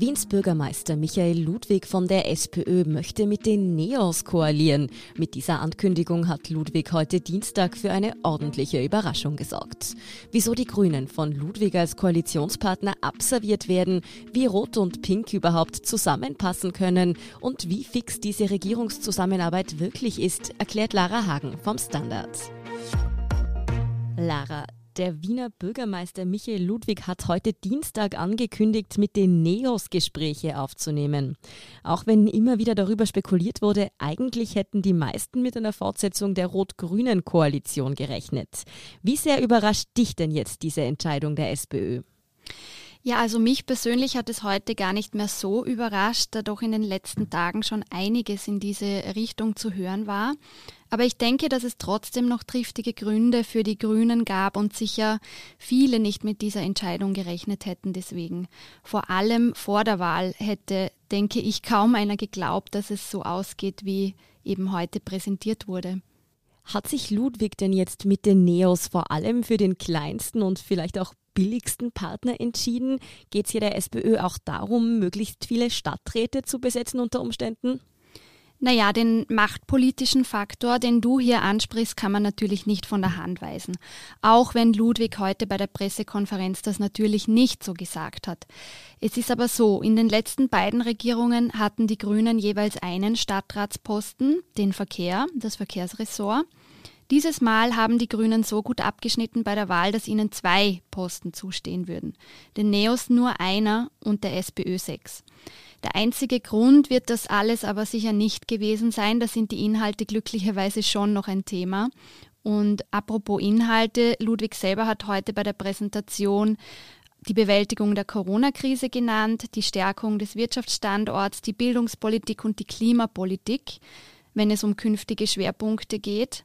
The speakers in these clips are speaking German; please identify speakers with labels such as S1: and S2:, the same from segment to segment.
S1: Wiens Bürgermeister Michael Ludwig von der SPÖ möchte mit den Neos koalieren. Mit dieser Ankündigung hat Ludwig heute Dienstag für eine ordentliche Überraschung gesorgt. Wieso die Grünen von Ludwig als Koalitionspartner abserviert werden, wie Rot und Pink überhaupt zusammenpassen können und wie fix diese Regierungszusammenarbeit wirklich ist, erklärt Lara Hagen vom Standard. Lara, der Wiener Bürgermeister Michael Ludwig hat heute Dienstag angekündigt, mit den Neos Gespräche aufzunehmen. Auch wenn immer wieder darüber spekuliert wurde, eigentlich hätten die meisten mit einer Fortsetzung der rot-grünen Koalition gerechnet. Wie sehr überrascht dich denn jetzt diese Entscheidung der SPÖ?
S2: Ja, also mich persönlich hat es heute gar nicht mehr so überrascht, da doch in den letzten Tagen schon einiges in diese Richtung zu hören war. Aber ich denke, dass es trotzdem noch triftige Gründe für die Grünen gab und sicher viele nicht mit dieser Entscheidung gerechnet hätten deswegen. Vor allem vor der Wahl hätte, denke ich, kaum einer geglaubt, dass es so ausgeht, wie eben heute präsentiert wurde.
S1: Hat sich Ludwig denn jetzt mit den Neos vor allem für den kleinsten und vielleicht auch billigsten Partner entschieden? Geht es hier der SPÖ auch darum, möglichst viele Stadträte zu besetzen unter Umständen?
S2: Naja, den machtpolitischen Faktor, den du hier ansprichst, kann man natürlich nicht von der Hand weisen. Auch wenn Ludwig heute bei der Pressekonferenz das natürlich nicht so gesagt hat. Es ist aber so, in den letzten beiden Regierungen hatten die Grünen jeweils einen Stadtratsposten, den Verkehr, das Verkehrsressort. Dieses Mal haben die Grünen so gut abgeschnitten bei der Wahl, dass ihnen zwei Posten zustehen würden. Den Neos nur einer und der SPÖ sechs. Der einzige Grund wird das alles aber sicher nicht gewesen sein. Da sind die Inhalte glücklicherweise schon noch ein Thema. Und apropos Inhalte, Ludwig selber hat heute bei der Präsentation die Bewältigung der Corona-Krise genannt, die Stärkung des Wirtschaftsstandorts, die Bildungspolitik und die Klimapolitik, wenn es um künftige Schwerpunkte geht.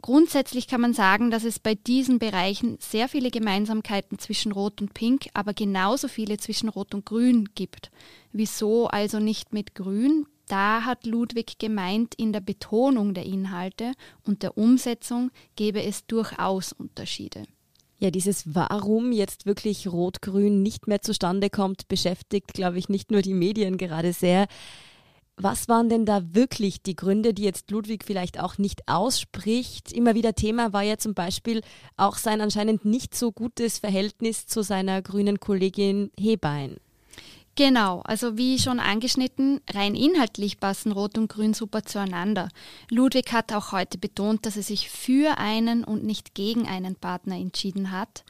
S2: Grundsätzlich kann man sagen, dass es bei diesen Bereichen sehr viele Gemeinsamkeiten zwischen Rot und Pink, aber genauso viele zwischen Rot und Grün gibt. Wieso also nicht mit Grün? Da hat Ludwig gemeint, in der Betonung der Inhalte und der Umsetzung gäbe es durchaus Unterschiede.
S1: Ja, dieses Warum jetzt wirklich Rot-Grün nicht mehr zustande kommt, beschäftigt, glaube ich, nicht nur die Medien gerade sehr. Was waren denn da wirklich die Gründe, die jetzt Ludwig vielleicht auch nicht ausspricht? Immer wieder Thema war ja zum Beispiel auch sein anscheinend nicht so gutes Verhältnis zu seiner grünen Kollegin Hebein.
S2: Genau, also wie schon angeschnitten, rein inhaltlich passen Rot und Grün super zueinander. Ludwig hat auch heute betont, dass er sich für einen und nicht gegen einen Partner entschieden hat.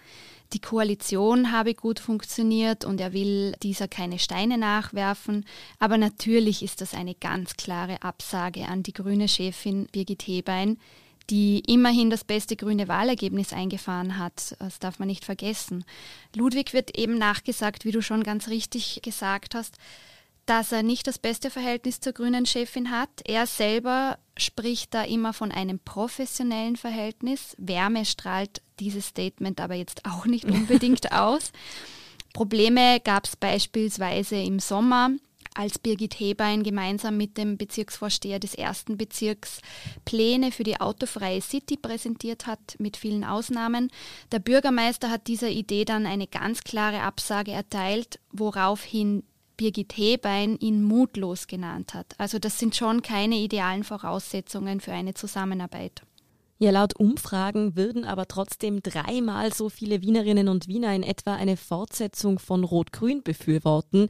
S2: Die Koalition habe gut funktioniert und er will dieser keine Steine nachwerfen. Aber natürlich ist das eine ganz klare Absage an die grüne Chefin Birgit Hebein, die immerhin das beste grüne Wahlergebnis eingefahren hat. Das darf man nicht vergessen. Ludwig wird eben nachgesagt, wie du schon ganz richtig gesagt hast, dass er nicht das beste Verhältnis zur grünen Chefin hat. Er selber spricht da immer von einem professionellen Verhältnis. Wärme strahlt dieses Statement aber jetzt auch nicht unbedingt aus. Probleme gab es beispielsweise im Sommer, als Birgit Hebein gemeinsam mit dem Bezirksvorsteher des ersten Bezirks Pläne für die autofreie City präsentiert hat, mit vielen Ausnahmen. Der Bürgermeister hat dieser Idee dann eine ganz klare Absage erteilt, woraufhin Birgit Hebein ihn mutlos genannt hat. Also das sind schon keine idealen Voraussetzungen für eine Zusammenarbeit.
S1: Ja, laut Umfragen würden aber trotzdem dreimal so viele Wienerinnen und Wiener in etwa eine Fortsetzung von Rot-Grün befürworten,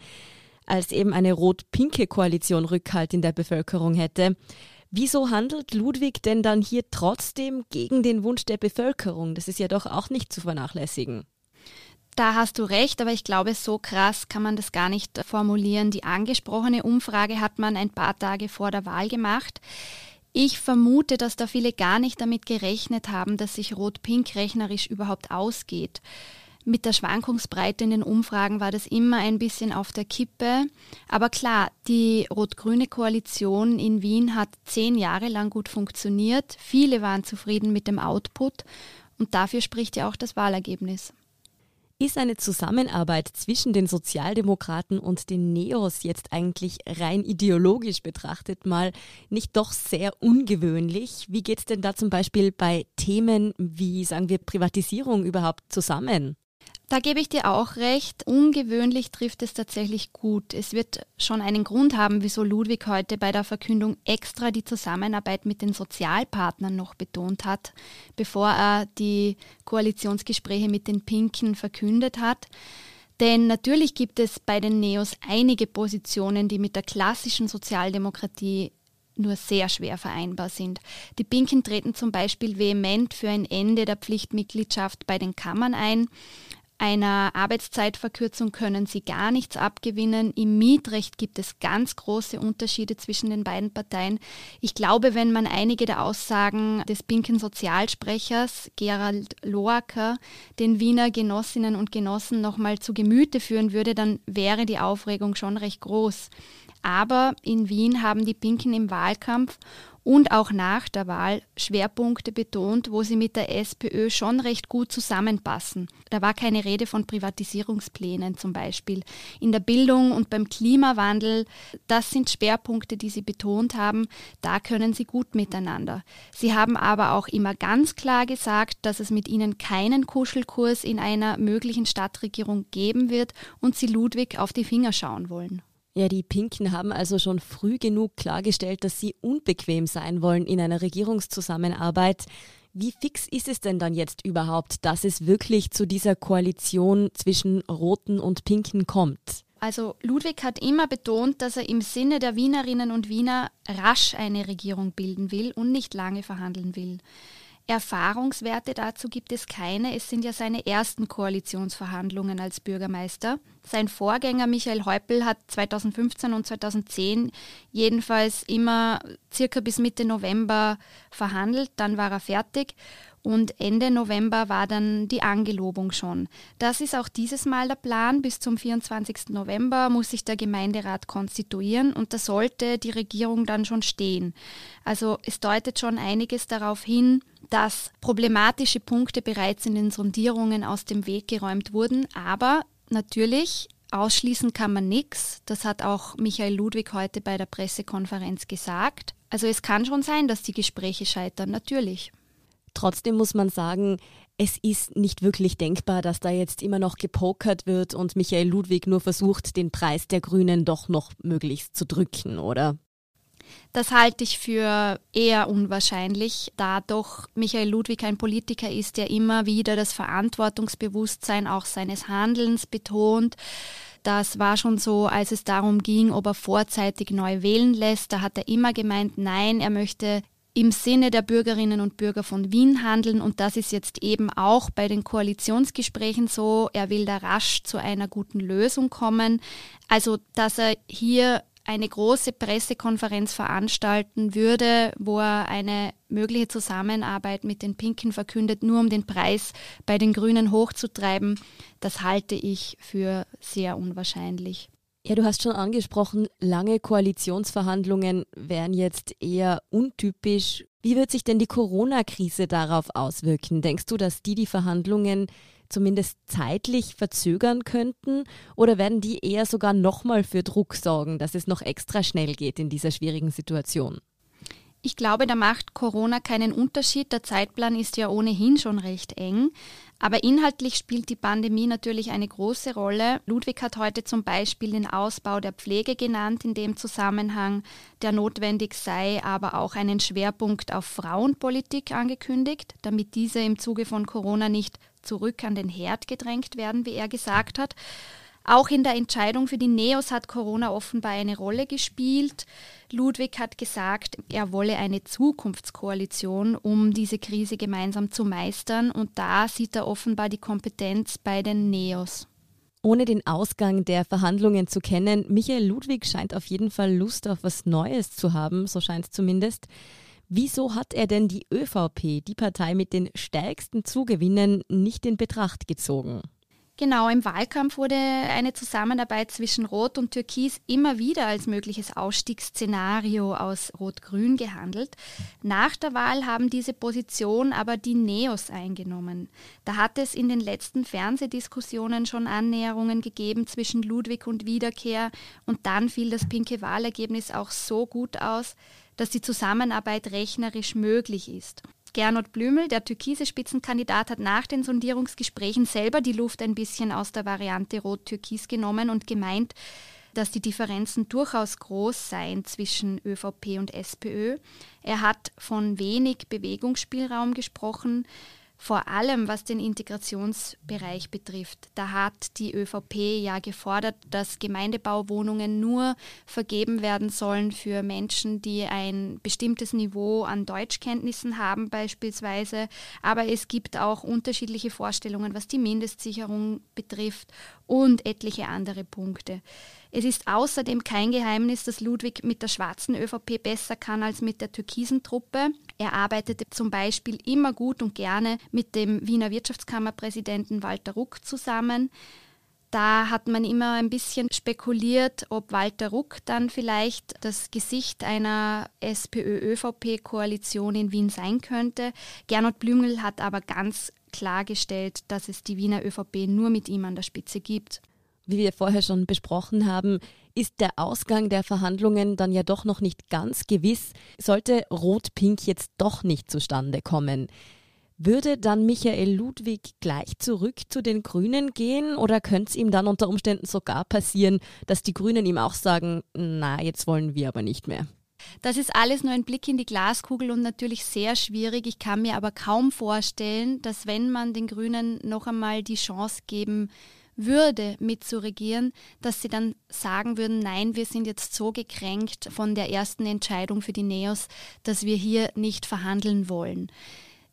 S1: als eben eine rot-pinke Koalition Rückhalt in der Bevölkerung hätte. Wieso handelt Ludwig denn dann hier trotzdem gegen den Wunsch der Bevölkerung? Das ist ja doch auch nicht zu vernachlässigen.
S2: Da hast du recht, aber ich glaube, so krass kann man das gar nicht formulieren. Die angesprochene Umfrage hat man ein paar Tage vor der Wahl gemacht. Ich vermute, dass da viele gar nicht damit gerechnet haben, dass sich Rot-Pink rechnerisch überhaupt ausgeht. Mit der Schwankungsbreite in den Umfragen war das immer ein bisschen auf der Kippe. Aber klar, die rot-grüne Koalition in Wien hat zehn Jahre lang gut funktioniert. Viele waren zufrieden mit dem Output und dafür spricht ja auch das Wahlergebnis.
S1: Ist eine Zusammenarbeit zwischen den Sozialdemokraten und den Neos jetzt eigentlich rein ideologisch betrachtet mal nicht doch sehr ungewöhnlich? Wie geht es denn da zum Beispiel bei Themen wie, sagen wir, Privatisierung überhaupt zusammen?
S2: Da gebe ich dir auch recht. Ungewöhnlich trifft es tatsächlich gut. Es wird schon einen Grund haben, wieso Ludwig heute bei der Verkündung extra die Zusammenarbeit mit den Sozialpartnern noch betont hat, bevor er die Koalitionsgespräche mit den Pinken verkündet hat. Denn natürlich gibt es bei den Neos einige Positionen, die mit der klassischen Sozialdemokratie nur sehr schwer vereinbar sind. Die Pinken treten zum Beispiel vehement für ein Ende der Pflichtmitgliedschaft bei den Kammern ein. Einer Arbeitszeitverkürzung können sie gar nichts abgewinnen. Im Mietrecht gibt es ganz große Unterschiede zwischen den beiden Parteien. Ich glaube, wenn man einige der Aussagen des pinken Sozialsprechers Gerald Loacker den Wiener Genossinnen und Genossen nochmal zu Gemüte führen würde, dann wäre die Aufregung schon recht groß. Aber in Wien haben die Pinken im Wahlkampf und auch nach der Wahl Schwerpunkte betont, wo sie mit der SPÖ schon recht gut zusammenpassen. Da war keine Rede von Privatisierungsplänen zum Beispiel. In der Bildung und beim Klimawandel, das sind Schwerpunkte, die sie betont haben, da können sie gut miteinander. Sie haben aber auch immer ganz klar gesagt, dass es mit ihnen keinen Kuschelkurs in einer möglichen Stadtregierung geben wird und sie Ludwig auf die Finger schauen wollen.
S1: Ja, die Pinken haben also schon früh genug klargestellt, dass sie unbequem sein wollen in einer Regierungszusammenarbeit. Wie fix ist es denn dann jetzt überhaupt, dass es wirklich zu dieser Koalition zwischen Roten und Pinken kommt?
S2: Also Ludwig hat immer betont, dass er im Sinne der Wienerinnen und Wiener rasch eine Regierung bilden will und nicht lange verhandeln will. Erfahrungswerte dazu gibt es keine. Es sind ja seine ersten Koalitionsverhandlungen als Bürgermeister. Sein Vorgänger Michael Häupl hat 2015 und 2010 jedenfalls immer circa bis Mitte November verhandelt. Dann war er fertig und Ende November war dann die Angelobung schon. Das ist auch dieses Mal der Plan. Bis zum 24. November muss sich der Gemeinderat konstituieren und da sollte die Regierung dann schon stehen. Also es deutet schon einiges darauf hin, dass problematische Punkte bereits in den Sondierungen aus dem Weg geräumt wurden. Aber natürlich, ausschließen kann man nichts. Das hat auch Michael Ludwig heute bei der Pressekonferenz gesagt. Also es kann schon sein, dass die Gespräche scheitern, natürlich.
S1: Trotzdem muss man sagen, es ist nicht wirklich denkbar, dass da jetzt immer noch gepokert wird und Michael Ludwig nur versucht, den Preis der Grünen doch noch möglichst zu drücken, oder?
S2: Das halte ich für eher unwahrscheinlich, da doch Michael Ludwig ein Politiker ist, der immer wieder das Verantwortungsbewusstsein auch seines Handelns betont. Das war schon so, als es darum ging, ob er vorzeitig neu wählen lässt. Da hat er immer gemeint, nein, er möchte im Sinne der Bürgerinnen und Bürger von Wien handeln. Und das ist jetzt eben auch bei den Koalitionsgesprächen so. Er will da rasch zu einer guten Lösung kommen. Also, dass er hier eine große Pressekonferenz veranstalten würde, wo er eine mögliche Zusammenarbeit mit den Pinken verkündet, nur um den Preis bei den Grünen hochzutreiben, das halte ich für sehr unwahrscheinlich.
S1: Ja, du hast schon angesprochen, lange Koalitionsverhandlungen wären jetzt eher untypisch. Wie wird sich denn die Corona-Krise darauf auswirken? Denkst du, dass die die Verhandlungen zumindest zeitlich verzögern könnten? Oder werden die eher sogar nochmal für Druck sorgen, dass es noch extra schnell geht in dieser schwierigen Situation?
S2: Ich glaube, da macht Corona keinen Unterschied. Der Zeitplan ist ja ohnehin schon recht eng. Aber inhaltlich spielt die Pandemie natürlich eine große Rolle. Ludwig hat heute zum Beispiel den Ausbau der Pflege genannt in dem Zusammenhang, der notwendig sei, aber auch einen Schwerpunkt auf Frauenpolitik angekündigt, damit diese im Zuge von Corona nicht zurück an den Herd gedrängt werden, wie er gesagt hat. Auch in der Entscheidung für die Neos hat Corona offenbar eine Rolle gespielt. Ludwig hat gesagt, er wolle eine Zukunftskoalition, um diese Krise gemeinsam zu meistern. Und da sieht er offenbar die Kompetenz bei den Neos.
S1: Ohne den Ausgang der Verhandlungen zu kennen, Michael Ludwig scheint auf jeden Fall Lust auf was Neues zu haben, so scheint es zumindest. Wieso hat er denn die ÖVP, die Partei mit den stärksten Zugewinnen, nicht in Betracht gezogen?
S2: Genau, im Wahlkampf wurde eine Zusammenarbeit zwischen Rot und Türkis immer wieder als mögliches Ausstiegsszenario aus Rot-Grün gehandelt. Nach der Wahl haben diese Position aber die Neos eingenommen. Da hat es in den letzten Fernsehdiskussionen schon Annäherungen gegeben zwischen Ludwig und Wiederkehr und dann fiel das pinke Wahlergebnis auch so gut aus, dass die Zusammenarbeit rechnerisch möglich ist. Gernot Blümel, der türkise Spitzenkandidat, hat nach den Sondierungsgesprächen selber die Luft ein bisschen aus der Variante Rot-Türkis genommen und gemeint, dass die Differenzen durchaus groß seien zwischen ÖVP und SPÖ. Er hat von wenig Bewegungsspielraum gesprochen, vor allem was den Integrationsbereich betrifft. Da hat die ÖVP ja gefordert, dass Gemeindebauwohnungen nur vergeben werden sollen für Menschen, die ein bestimmtes Niveau an Deutschkenntnissen haben beispielsweise. Aber es gibt auch unterschiedliche Vorstellungen, was die Mindestsicherung betrifft und etliche andere Punkte. Es ist außerdem kein Geheimnis, dass Ludwig mit der schwarzen ÖVP besser kann als mit der türkisen Truppe. Er arbeitete zum Beispiel immer gut und gerne mit dem Wiener Wirtschaftskammerpräsidenten Walter Ruck zusammen. Da hat man immer ein bisschen spekuliert, ob Walter Ruck dann vielleicht das Gesicht einer SPÖ-ÖVP-Koalition in Wien sein könnte. Gernot Blümel hat aber ganz klargestellt, dass es die Wiener ÖVP nur mit ihm an der Spitze gibt.
S1: Wie wir vorher schon besprochen haben, ist der Ausgang der Verhandlungen dann ja doch noch nicht ganz gewiss, sollte Rot-Pink jetzt doch nicht zustande kommen. Würde dann Michael Ludwig gleich zurück zu den Grünen gehen oder könnte es ihm dann unter Umständen sogar passieren, dass die Grünen ihm auch sagen, na, jetzt wollen wir aber nicht mehr?
S2: Das ist alles nur ein Blick in die Glaskugel und natürlich sehr schwierig. Ich kann mir aber kaum vorstellen, dass wenn man den Grünen noch einmal die Chance geben würde, mitzuregieren, dass sie dann sagen würden, nein, wir sind jetzt so gekränkt von der ersten Entscheidung für die Neos, dass wir hier nicht verhandeln wollen.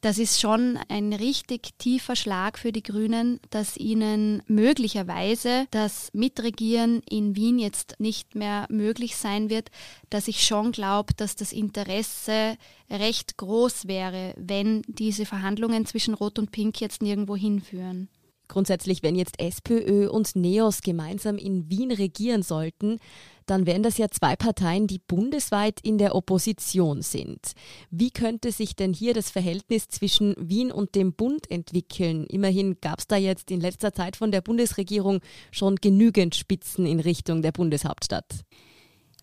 S2: Das ist schon ein richtig tiefer Schlag für die Grünen, dass ihnen möglicherweise das Mitregieren in Wien jetzt nicht mehr möglich sein wird, dass ich schon glaube, dass das Interesse recht groß wäre, wenn diese Verhandlungen zwischen Rot und Pink jetzt nirgendwo hinführen.
S1: Grundsätzlich, wenn jetzt SPÖ und NEOS gemeinsam in Wien regieren sollten, dann wären das ja zwei Parteien, die bundesweit in der Opposition sind. Wie könnte sich denn hier das Verhältnis zwischen Wien und dem Bund entwickeln? Immerhin gab es da jetzt in letzter Zeit von der Bundesregierung schon genügend Spitzen in Richtung der Bundeshauptstadt.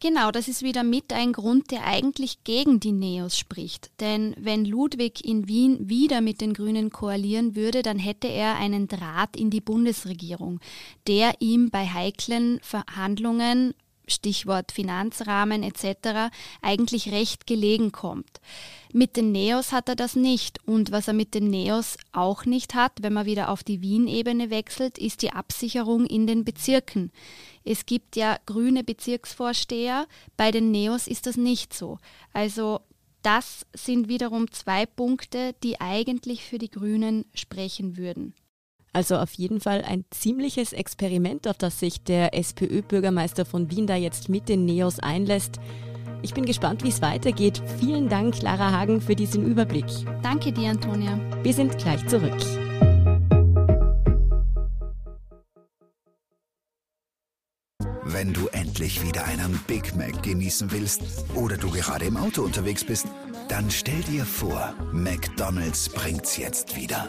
S2: Genau, das ist wieder mit ein Grund, der eigentlich gegen die Neos spricht. Denn wenn Ludwig in Wien wieder mit den Grünen koalieren würde, dann hätte er einen Draht in die Bundesregierung, der ihm bei heiklen Verhandlungen Stichwort Finanzrahmen etc., eigentlich recht gelegen kommt. Mit den Neos hat er das nicht und was er mit den Neos auch nicht hat, wenn man wieder auf die Wien-Ebene wechselt, ist die Absicherung in den Bezirken. Es gibt ja grüne Bezirksvorsteher, bei den Neos ist das nicht so. Also das sind wiederum zwei Punkte, die eigentlich für die Grünen sprechen würden.
S1: Also auf jeden Fall ein ziemliches Experiment, auf das sich der SPÖ-Bürgermeister von Wien da jetzt mit den Neos einlässt. Ich bin gespannt, wie es weitergeht. Vielen Dank, Lara Hagen, für diesen Überblick.
S2: Danke dir, Antonia.
S1: Wir sind gleich zurück.
S3: Wenn du endlich wieder einen Big Mac genießen willst oder du gerade im Auto unterwegs bist, dann stell dir vor, McDonald's bringt's jetzt wieder.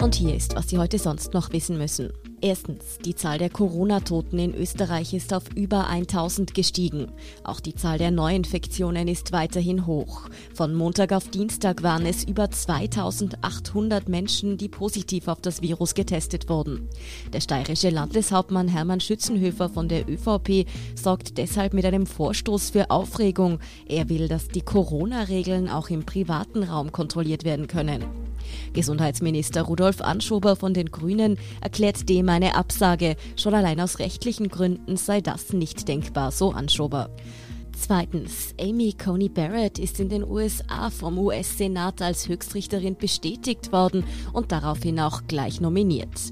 S1: Und hier ist, was Sie heute sonst noch wissen müssen. Erstens, die Zahl der Corona-Toten in Österreich ist auf über 1000 gestiegen. Auch die Zahl der Neuinfektionen ist weiterhin hoch. Von Montag auf Dienstag waren es über 2800 Menschen, die positiv auf das Virus getestet wurden. Der steirische Landeshauptmann Hermann Schützenhöfer von der ÖVP sorgt deshalb mit einem Vorstoß für Aufregung. Er will, dass die Corona-Regeln auch im privaten Raum kontrolliert werden können. Gesundheitsminister Rudolf Anschober von den Grünen erklärt dem eine Absage. Schon allein aus rechtlichen Gründen sei das nicht denkbar, so Anschober. Zweitens, Amy Coney Barrett ist in den USA vom US-Senat als Höchstrichterin bestätigt worden und daraufhin auch gleich nominiert.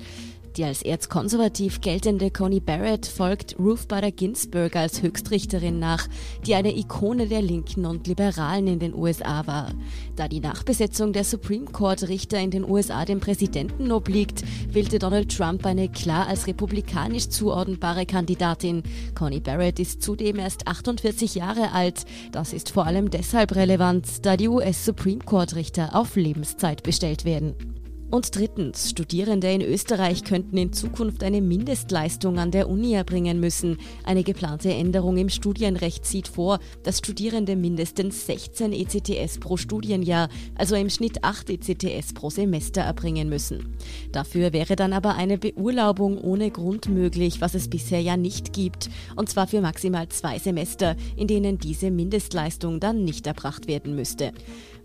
S1: Die als erzkonservativ geltende Connie Barrett folgt Ruth Bader Ginsburg als Höchstrichterin nach, die eine Ikone der Linken und Liberalen in den USA war. Da die Nachbesetzung der Supreme Court Richter in den USA dem Präsidenten obliegt, wählte Donald Trump eine klar als republikanisch zuordnbare Kandidatin. Connie Barrett ist zudem erst 48 Jahre alt. Das ist vor allem deshalb relevant, da die US Supreme Court Richter auf Lebenszeit bestellt werden. Und drittens, Studierende in Österreich könnten in Zukunft eine Mindestleistung an der Uni erbringen müssen. Eine geplante Änderung im Studienrecht sieht vor, dass Studierende mindestens 16 ECTS pro Studienjahr, also im Schnitt 8 ECTS pro Semester erbringen müssen. Dafür wäre dann aber eine Beurlaubung ohne Grund möglich, was es bisher ja nicht gibt, und zwar für maximal zwei Semester, in denen diese Mindestleistung dann nicht erbracht werden müsste.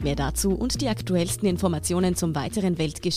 S1: Mehr dazu und die aktuellsten Informationen zum weiteren Weltgeschehen